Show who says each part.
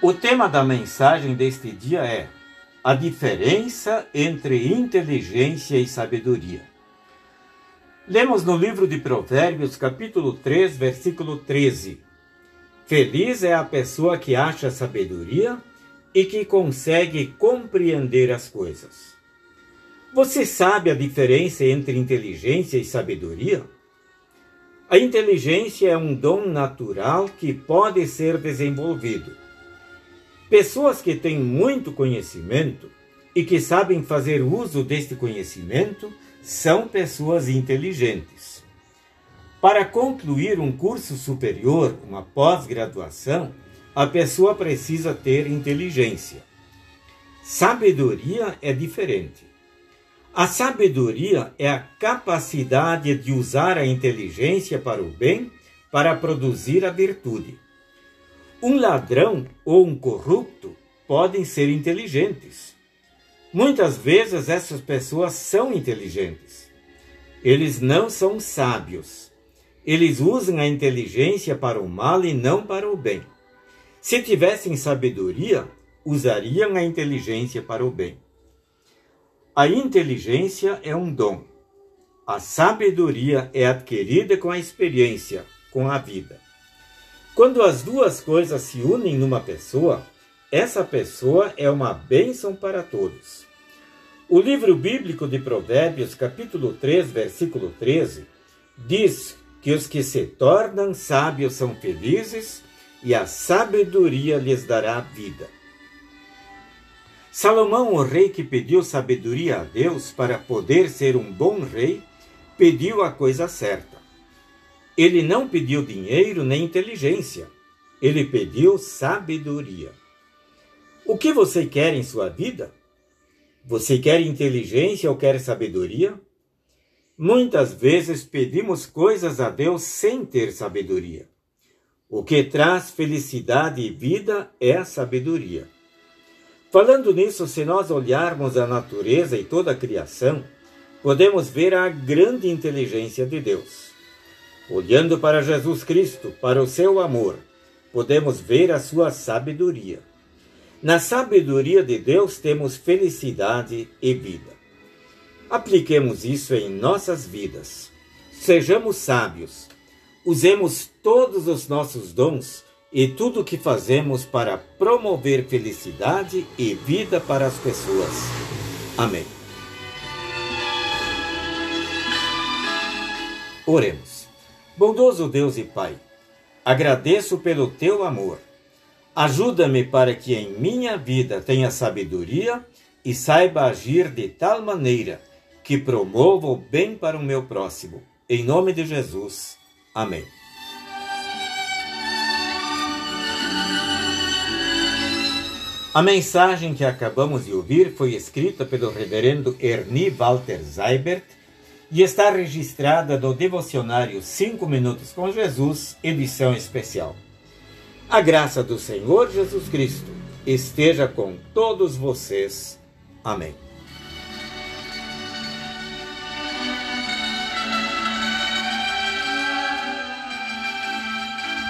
Speaker 1: O tema da mensagem deste dia é a diferença entre inteligência e sabedoria. Lemos no livro de Provérbios, capítulo 3, versículo 13. Feliz é a pessoa que acha sabedoria e que consegue compreender as coisas. Você sabe a diferença entre inteligência e sabedoria? A inteligência é um dom natural que pode ser desenvolvido Pessoas que têm muito conhecimento e que sabem fazer uso deste conhecimento são pessoas inteligentes. Para concluir um curso superior, uma pós-graduação, a pessoa precisa ter inteligência. Sabedoria é diferente. A sabedoria é a capacidade de usar a inteligência para o bem, para produzir a virtude. Um ladrão ou um corrupto podem ser inteligentes. Muitas vezes essas pessoas são inteligentes. Eles não são sábios. Eles usam a inteligência para o mal e não para o bem. Se tivessem sabedoria, usariam a inteligência para o bem. A inteligência é um dom. A sabedoria é adquirida com a experiência, com a vida. Quando as duas coisas se unem numa pessoa, essa pessoa é uma bênção para todos. O livro bíblico de Provérbios, capítulo 3, versículo 13, diz que os que se tornam sábios são felizes e a sabedoria lhes dará vida. Salomão, o rei que pediu sabedoria a Deus para poder ser um bom rei, pediu a coisa certa. Ele não pediu dinheiro nem inteligência. Ele pediu sabedoria. O que você quer em sua vida? Você quer inteligência ou quer sabedoria? Muitas vezes pedimos coisas a Deus sem ter sabedoria. O que traz felicidade e vida é a sabedoria. Falando nisso, se nós olharmos a natureza e toda a criação, podemos ver a grande inteligência de Deus. Olhando para Jesus Cristo, para o seu amor, podemos ver a sua sabedoria. Na sabedoria de Deus temos felicidade e vida. Apliquemos isso em nossas vidas. Sejamos sábios. Usemos todos os nossos dons e tudo o que fazemos para promover felicidade e vida para as pessoas. Amém. Oremos. Bondoso Deus e Pai, agradeço pelo teu amor. Ajuda-me para que em minha vida tenha sabedoria e saiba agir de tal maneira que promova o bem para o meu próximo. Em nome de Jesus. Amém. A mensagem que acabamos de ouvir foi escrita pelo reverendo Ernie Walter Seibert e está registrada no devocionário 5 Minutos com Jesus, edição especial. A graça do Senhor Jesus Cristo esteja com todos vocês. Amém.